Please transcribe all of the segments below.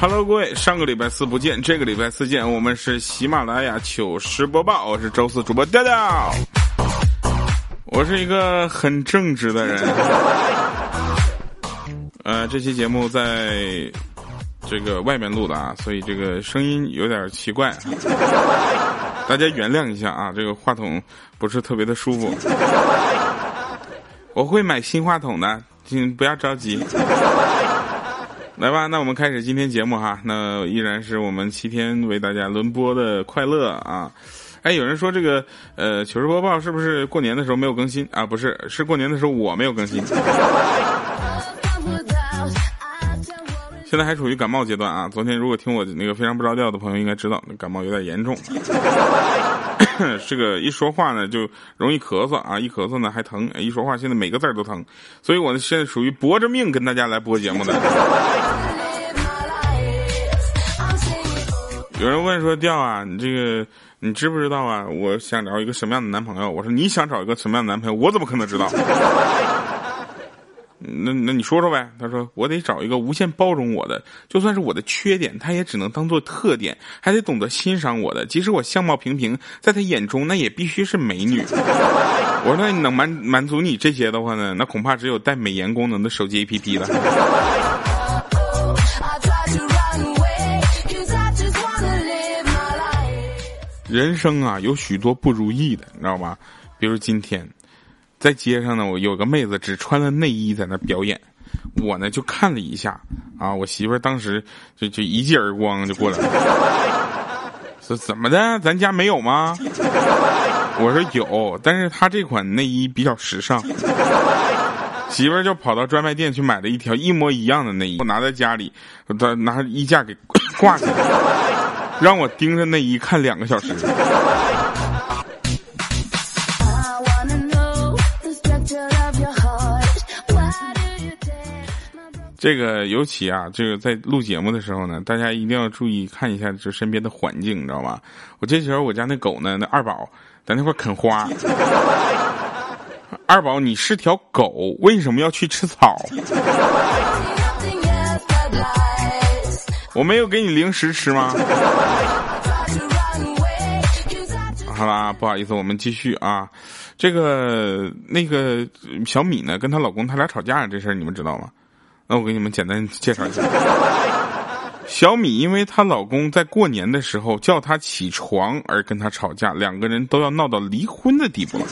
Hello，各位，上个礼拜四不见，这个礼拜四见。我们是喜马拉雅糗事播报，我是周四主播调调。我是一个很正直的人。呃，这期节目在这个外面录的啊，所以这个声音有点奇怪，大家原谅一下啊。这个话筒不是特别的舒服，我会买新话筒的，请不要着急。来吧，那我们开始今天节目哈。那依然是我们七天为大家轮播的快乐啊。哎，有人说这个呃糗事播报是不是过年的时候没有更新啊？不是，是过年的时候我没有更新。现在还处于感冒阶段啊！昨天如果听我那个非常不着调的朋友应该知道，感冒有点严重。这个一说话呢就容易咳嗽啊，一咳嗽呢还疼，一说话现在每个字都疼，所以我呢现在属于搏着命跟大家来播节目的。有人问说：“调啊，你这个你知不知道啊？我想找一个什么样的男朋友？”我说：“你想找一个什么样的男朋友？我怎么可能知道？”那那你说说呗？他说我得找一个无限包容我的，就算是我的缺点，他也只能当做特点，还得懂得欣赏我的，即使我相貌平平，在他眼中那也必须是美女。我说那能满满足你这些的话呢？那恐怕只有带美颜功能的手机 APP 了。人生啊，有许多不如意的，你知道吧？比如今天。在街上呢，我有个妹子只穿了内衣在那表演，我呢就看了一下，啊，我媳妇当时就就一记耳光就过来了，说怎么的，咱家没有吗？我说有，但是她这款内衣比较时尚，媳妇儿就跑到专卖店去买了一条一模一样的内衣，我拿在家里，她拿衣架给挂起来，让我盯着内衣看两个小时。这个尤其啊，这个在录节目的时候呢，大家一定要注意看一下这身边的环境，你知道吧？我这时候我家那狗呢，那二宝在那块啃花。二宝，你是条狗，为什么要去吃草？我没有给你零食吃吗？好啦，不好意思，我们继续啊。这个那个小米呢，跟她老公他俩吵架这事儿，你们知道吗？那我给你们简单介绍一下，小米因为她老公在过年的时候叫她起床而跟她吵架，两个人都要闹到离婚的地步了。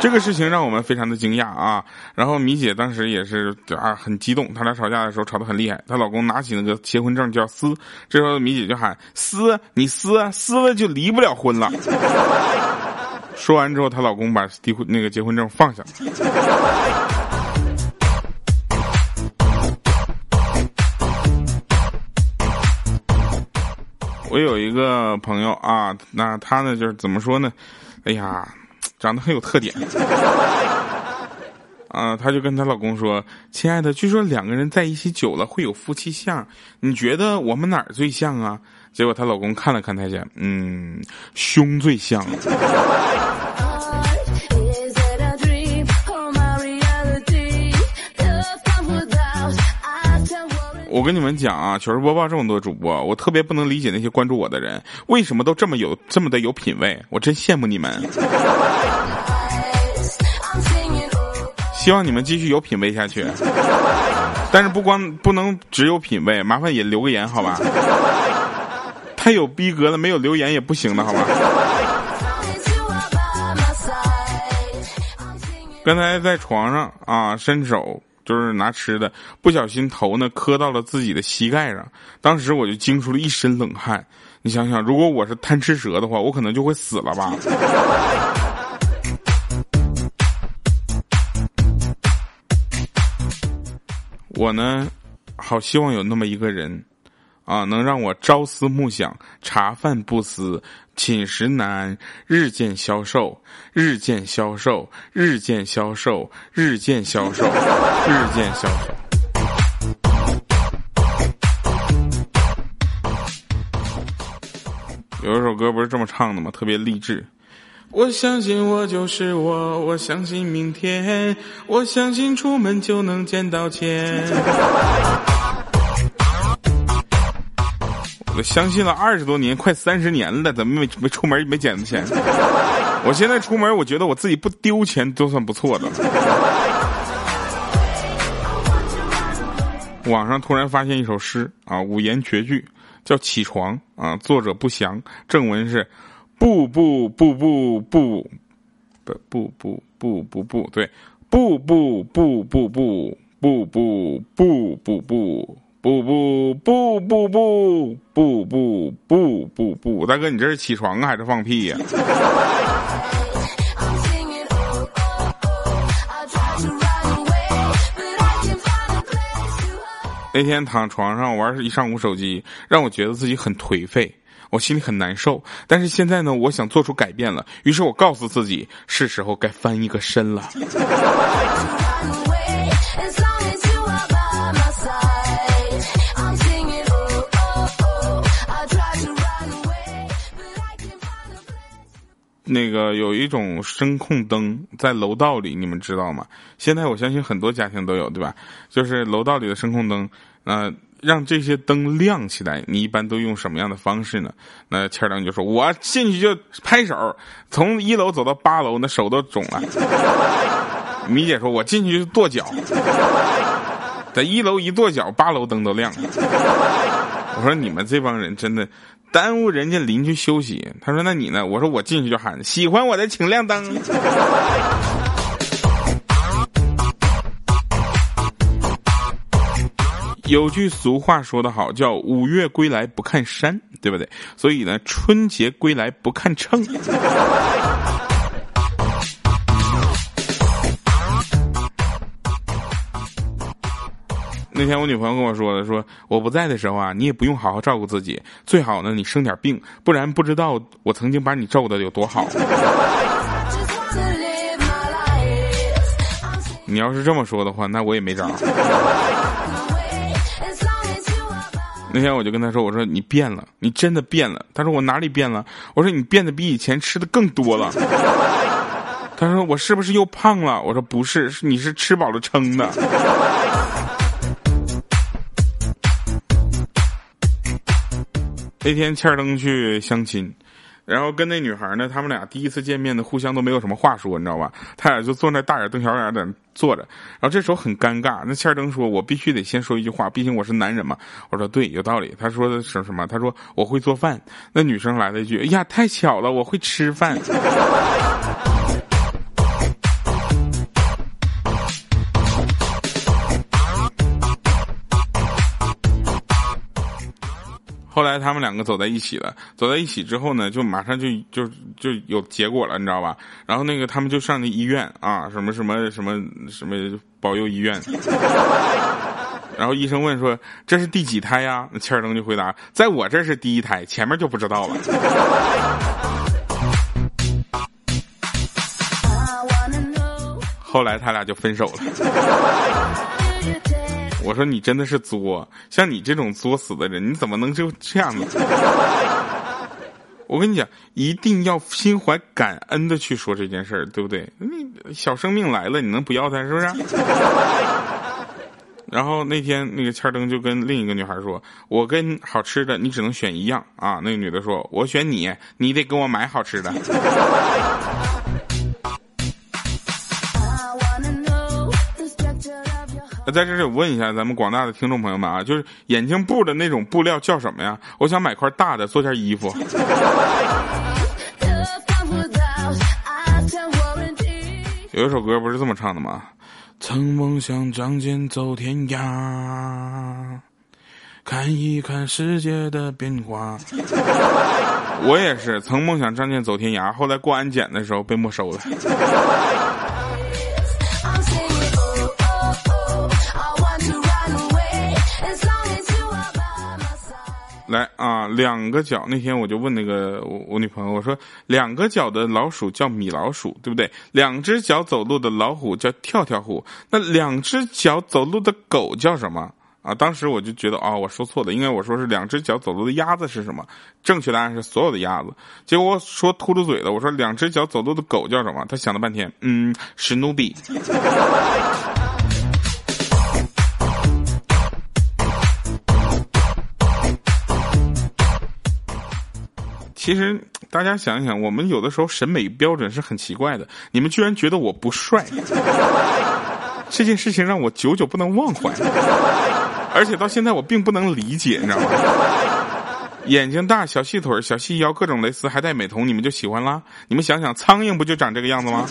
这个事情让我们非常的惊讶啊！然后米姐当时也是啊很激动，他俩吵架的时候吵得很厉害，她老公拿起那个结婚证就要撕，这时候米姐就喊撕，你撕撕了就离不了婚了。说完之后，她老公把离婚那个结婚证放下了。我有一个朋友啊，那他呢就是怎么说呢？哎呀，长得很有特点。啊，她就跟她老公说：“亲爱的，据说两个人在一起久了会有夫妻相，你觉得我们哪儿最像啊？”结果她老公看了看她家，嗯，胸最像。我跟你们讲啊，糗事播报这么多主播，我特别不能理解那些关注我的人，为什么都这么有这么的有品位？我真羡慕你们。希望你们继续有品位下去，但是不光不能只有品位，麻烦也留个言好吧？太有逼格了，没有留言也不行的好吧？刚才在床上啊，伸手。就是拿吃的，不小心头呢磕到了自己的膝盖上，当时我就惊出了一身冷汗。你想想，如果我是贪吃蛇的话，我可能就会死了吧。我呢，好希望有那么一个人。啊能让我朝思暮想茶饭不思寝食难日渐消瘦日渐消瘦日渐消瘦日渐消瘦日渐消瘦有一首歌不是这么唱的吗？特别励志。我相信我就是我我相信明天我相信出门就能见到钱。我相信了二十多年，快三十年了，怎么没没出门没捡到钱？我现在出门，我觉得我自己不丢钱都算不错的。网上突然发现一首诗啊，五言绝句，叫《起床》啊，作者不详，正文是：不不不不不不不不不不不对，不不不不不不不不不不不。不不不不不不不不不不，大哥，你这是起床啊还是放屁呀？那天躺床上玩一上午手机，让我觉得自己很颓废，我心里很难受。但是现在呢，我想做出改变了，于是我告诉自己，是时候该翻一个身了。那个有一种声控灯在楼道里，你们知道吗？现在我相信很多家庭都有，对吧？就是楼道里的声控灯，呃，让这些灯亮起来，你一般都用什么样的方式呢？那欠儿灯就说：“我进去就拍手，从一楼走到八楼，那手都肿了。”米姐说：“我进去就跺脚，在一楼一跺脚，八楼灯都亮了。”我说：“你们这帮人真的。”耽误人家邻居休息。他说：“那你呢？”我说：“我进去就喊喜欢我的请亮灯。”有句俗话说得好，叫“五岳归来不看山”，对不对？所以呢，春节归来不看秤。那天我女朋友跟我说的，说我不在的时候啊，你也不用好好照顾自己，最好呢你生点病，不然不知道我曾经把你照顾的有多好。你要是这么说的话，那我也没招。那天我就跟他说，我说你变了，你真的变了。他说我哪里变了？我说你变得比以前吃的更多了。他说我是不是又胖了？我说不是，是你是吃饱了撑的。那天欠儿登去相亲，然后跟那女孩呢，他们俩第一次见面呢，互相都没有什么话说，你知道吧？他俩就坐那大眼瞪小眼在那坐着，然后这时候很尴尬。那欠儿登说：“我必须得先说一句话，毕竟我是男人嘛。”我说：“对，有道理。”他说的是什么？他说：“我会做饭。”那女生来了一句：“哎呀，太巧了，我会吃饭。”后来他们两个走在一起了，走在一起之后呢，就马上就就就有结果了，你知道吧？然后那个他们就上那医院啊，什么什么什么什么保佑医院。然后医生问说：“这是第几胎呀？”那切尔登就回答：“在我这是第一胎，前面就不知道了。”后来他俩就分手了。我说你真的是作，像你这种作死的人，你怎么能就这样呢？我跟你讲，一定要心怀感恩的去说这件事儿，对不对？你小生命来了，你能不要他是不是？然后那天那个千灯就跟另一个女孩说：“我跟好吃的，你只能选一样啊。”那个女的说：“我选你，你得给我买好吃的。”在这里我问一下咱们广大的听众朋友们啊，就是眼镜布的那种布料叫什么呀？我想买块大的做件衣服。有一首歌不是这么唱的吗？曾梦想仗剑走天涯，看一看世界的变化。我也是曾梦想仗剑走天涯，后来过安检的时候被没收了。来啊，两个脚。那天我就问那个我我女朋友，我说两个脚的老鼠叫米老鼠，对不对？两只脚走路的老虎叫跳跳虎。那两只脚走路的狗叫什么啊，当时我就觉得啊，我说错了，应该我说是两只脚走路的鸭子是什么？正确答案是所有的鸭子。结果我说秃噜嘴了，我说两只脚走路的狗叫什么？他想了半天，嗯，史努比。其实大家想一想，我们有的时候审美标准是很奇怪的。你们居然觉得我不帅，这件事情让我久久不能忘怀。而且到现在我并不能理解，你知道吗？眼睛大小细腿小细腰各种蕾丝还带美瞳，你们就喜欢啦？你们想想，苍蝇不就长这个样子吗？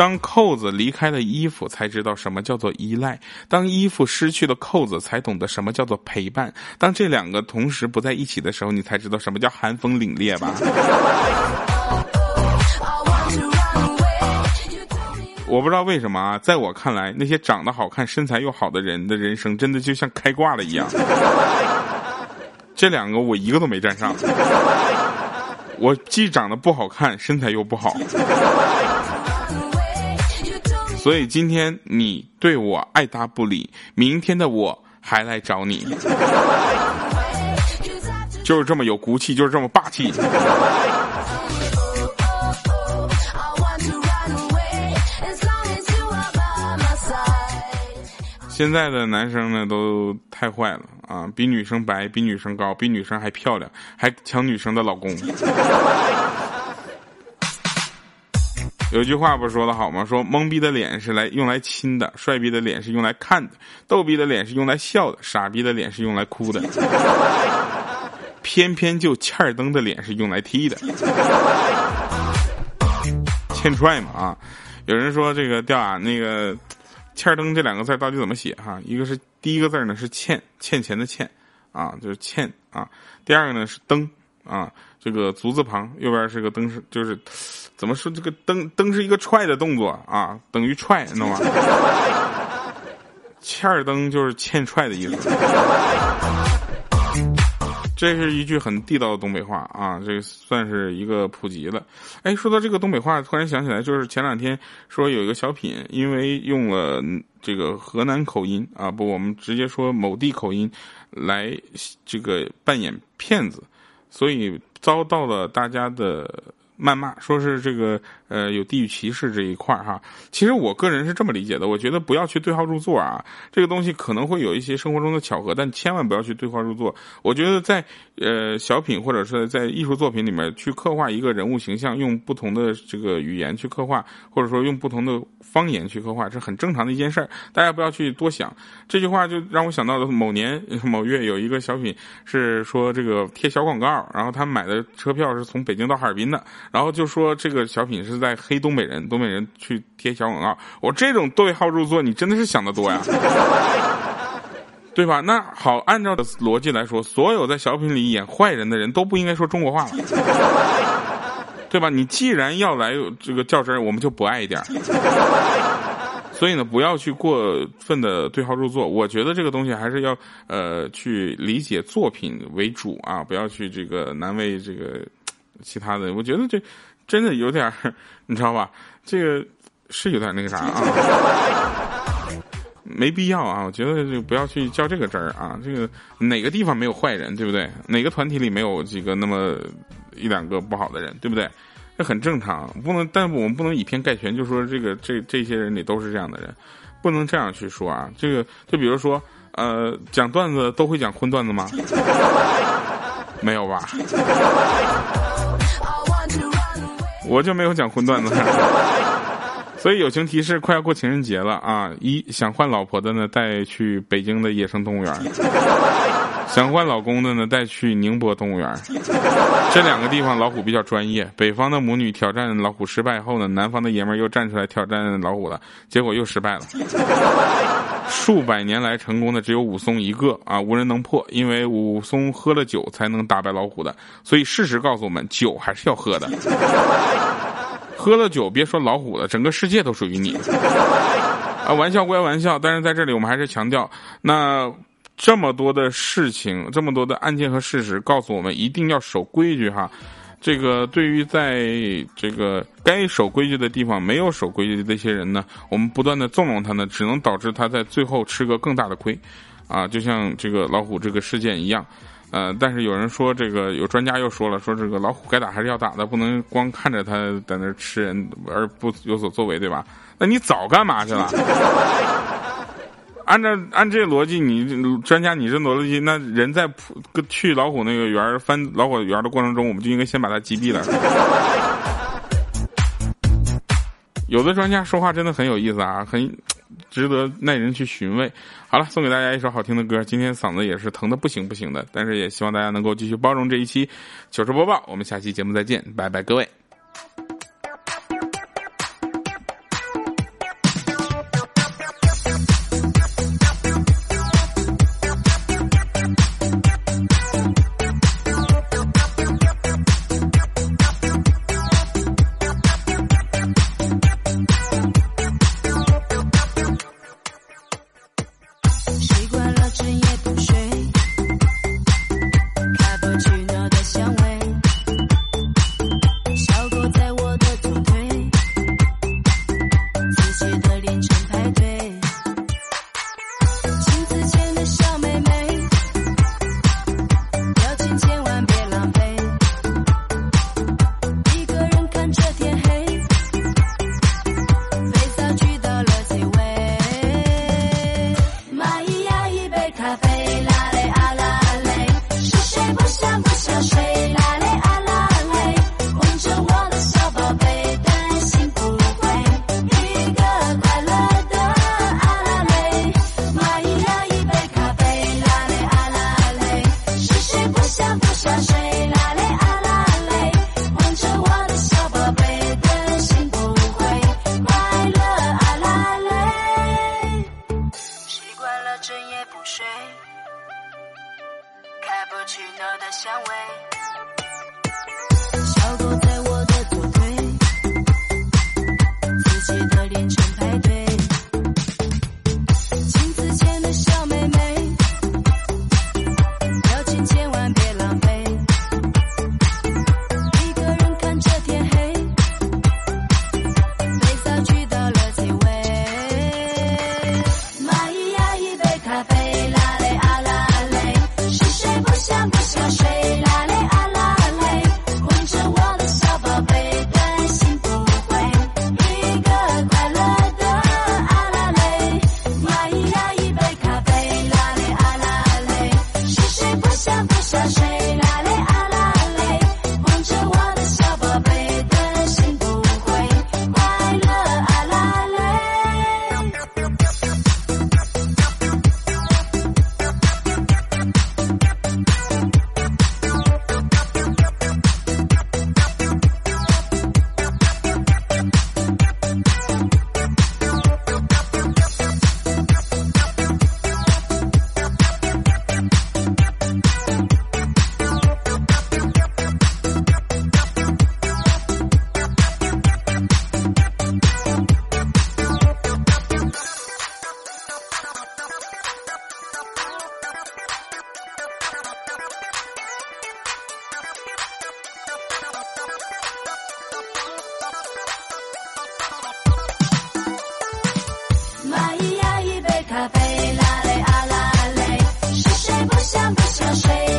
当扣子离开了衣服，才知道什么叫做依赖；当衣服失去了扣子，才懂得什么叫做陪伴。当这两个同时不在一起的时候，你才知道什么叫寒风凛冽吧。我不知道为什么啊，在我看来，那些长得好看、身材又好的人的人生，真的就像开挂了一样。这两个我一个都没占上，我既长得不好看，身材又不好，所以今天你对我爱答不理，明天的我还来找你，就是这么有骨气，就是这么霸气。现在的男生呢都太坏了啊！比女生白，比女生高，比女生还漂亮，还抢女生的老公。有句话不是说的好吗？说懵逼的脸是来用来亲的，帅逼的脸是用来看的，逗逼的脸是用来笑的，傻逼的脸是用来哭的，偏偏就欠儿灯的脸是用来踢的。欠踹嘛啊！有人说这个掉啊那个。欠儿灯这两个字到底怎么写哈？一个是第一个字呢是欠欠钱的欠，啊就是欠啊。第二个呢是灯啊，这个足字旁右边是个灯是就是怎么说这个灯灯是一个踹的动作啊，等于踹，你知道吗？欠灯就是欠踹的意思。这是一句很地道的东北话啊，这算是一个普及了。哎，说到这个东北话，突然想起来，就是前两天说有一个小品，因为用了这个河南口音啊，不，我们直接说某地口音来这个扮演骗子，所以遭到了大家的。谩骂说是这个呃有地域歧视这一块儿哈，其实我个人是这么理解的，我觉得不要去对号入座啊，这个东西可能会有一些生活中的巧合，但千万不要去对号入座。我觉得在呃小品或者是在艺术作品里面去刻画一个人物形象，用不同的这个语言去刻画，或者说用不同的方言去刻画，是很正常的一件事儿，大家不要去多想。这句话就让我想到了某年 某月有一个小品是说这个贴小广告，然后他买的车票是从北京到哈尔滨的。然后就说这个小品是在黑东北人，东北人去贴小广告。我这种对号入座，你真的是想得多呀，对吧？那好，按照的逻辑来说，所有在小品里演坏人的人都不应该说中国话了，对吧？你既然要来这个较真儿，我们就不爱一点。所以呢，不要去过分的对号入座。我觉得这个东西还是要呃去理解作品为主啊，不要去这个难为这个。其他的，我觉得这真的有点 你知道吧？这个是有点那个啥啊，没必要啊。我觉得就不要去较这个真儿啊。这个哪个地方没有坏人，对不对？哪个团体里没有几个那么一两个不好的人，对不对？这很正常，不能，但我们不能以偏概全，就说这个这这些人里都是这样的人，不能这样去说啊。这个就比如说，呃，讲段子都会讲荤段子吗？没有吧？我就没有讲荤段子，所以友情提示：快要过情人节了啊！一想换老婆的呢，带去北京的野生动物园；想换老公的呢，带去宁波动物园。这两个地方老虎比较专业。北方的母女挑战老虎失败后呢，南方的爷们又站出来挑战老虎了，结果又失败了。数百年来成功的只有武松一个啊，无人能破，因为武松喝了酒才能打败老虎的。所以事实告诉我们，酒还是要喝的。喝了酒，别说老虎了，整个世界都属于你。啊，玩笑归玩笑，但是在这里我们还是强调，那这么多的事情，这么多的案件和事实，告诉我们一定要守规矩哈。这个对于在这个该守规矩的地方没有守规矩的这些人呢，我们不断的纵容他呢，只能导致他在最后吃个更大的亏，啊，就像这个老虎这个事件一样，呃，但是有人说这个有专家又说了，说这个老虎该打还是要打的，不能光看着他在那吃人而不有所作为，对吧？那你早干嘛去了？按照按这逻辑，你专家你这逻辑，那人在去老虎那个园翻老虎园的过程中，我们就应该先把它击毙了。有的专家说话真的很有意思啊，很值得耐人去寻味。好了，送给大家一首好听的歌。今天嗓子也是疼的不行不行的，但是也希望大家能够继续包容这一期糗事播报。我们下期节目再见，拜拜，各位。咖啡，